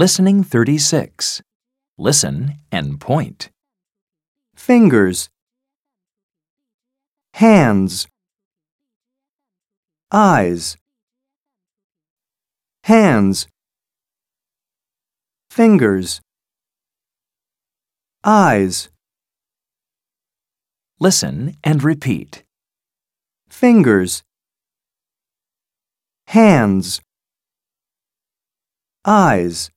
Listening 36. Listen and point. fingers, hands, eyes, hands, fingers, eyes, Listen and repeat. fingers, hands, eyes.